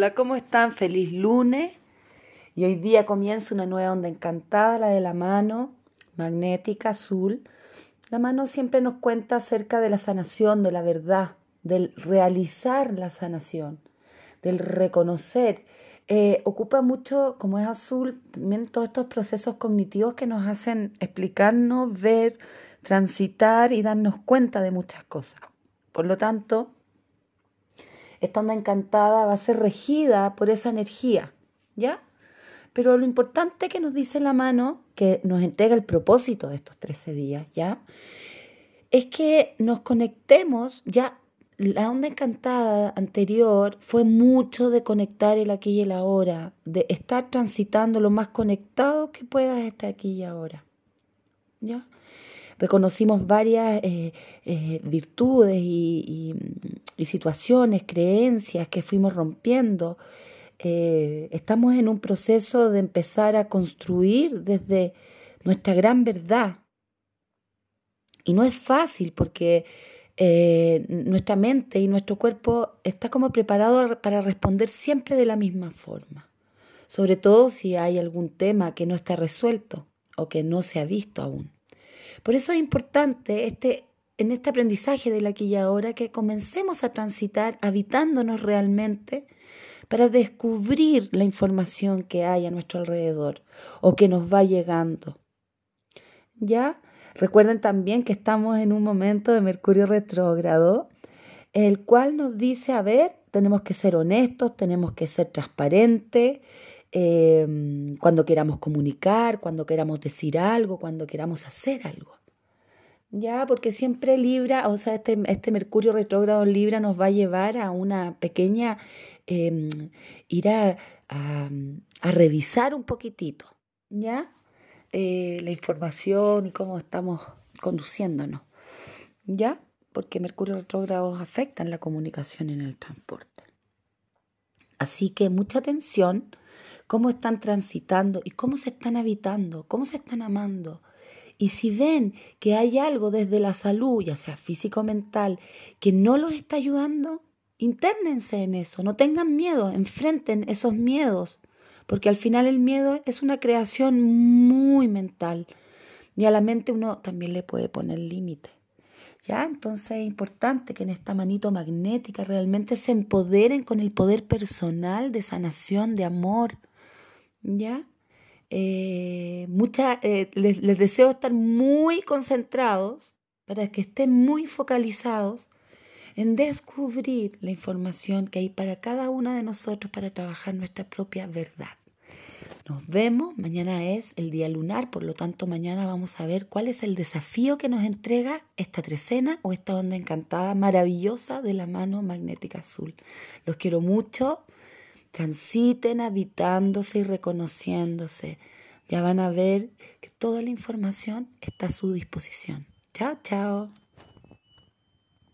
Hola, ¿cómo están? Feliz lunes. Y hoy día comienza una nueva onda encantada, la de la mano magnética azul. La mano siempre nos cuenta acerca de la sanación, de la verdad, del realizar la sanación, del reconocer. Eh, ocupa mucho, como es azul, también todos estos procesos cognitivos que nos hacen explicarnos, ver, transitar y darnos cuenta de muchas cosas. Por lo tanto, esta onda encantada va a ser regida por esa energía, ¿ya? Pero lo importante que nos dice la mano, que nos entrega el propósito de estos 13 días, ¿ya? Es que nos conectemos, ya la onda encantada anterior fue mucho de conectar el aquí y el ahora, de estar transitando lo más conectado que puedas estar aquí y ahora, ¿ya? Reconocimos varias eh, eh, virtudes y, situaciones, creencias que fuimos rompiendo. Eh, estamos en un proceso de empezar a construir desde nuestra gran verdad. Y no es fácil porque nuestra mente y nuestro cuerpo está como preparado para responder siempre de la misma forma. Sobre todo si hay algún tema que no está resuelto o que no se ha visto aún. Por eso es importante este, en este aprendizaje de la aquí y ahora que comencemos a transitar habitándonos realmente para descubrir la información que hay a nuestro alrededor o que nos va llegando. ¿Ya? Recuerden también que estamos en un momento de Mercurio retrógrado, el cual nos dice, a ver, tenemos que ser honestos, tenemos que ser transparentes, Em, cuando queramos comunicar, cuando queramos decir algo, cuando queramos hacer algo. Ya, porque siempre Libra, o sea, este, este Mercurio retrógrado en Libra nos va a llevar a una pequeña, eh, ir a, revisar un poquitito, ¿ya? Eh, la información y cómo estamos conduciéndonos, ¿ya? Porque Mercurio retrógrado afecta en la comunicación en el transporte. Así que mucha atención cómo están transitando y cómo se están habitando, cómo se están amando. Y si ven que hay algo desde la salud, ya sea físico o mental, que no los está ayudando, internense en eso, no tengan miedo, enfrenten esos miedos, porque al final el miedo es una creación muy mental y a la mente uno también le puede poner límite. ¿Ya? Entonces es importante que en esta manito magnética realmente se empoderen con el poder personal de sanación, de amor, ¿ya? Eh, eh, les, les deseo estar muy concentrados para que estén muy focalizados en descubrir la información que hay para cada una de nosotros para trabajar nuestra propia verdad. Nos vemos, mañana es el día lunar, por lo tanto mañana vamos a ver cuál es el desafío que nos entrega esta trecena o esta onda encantada maravillosa de la mano magnética azul. Los quiero mucho transiten habitándose y reconociéndose. Ya van a ver que toda la información está a su disposición. Chao, chao.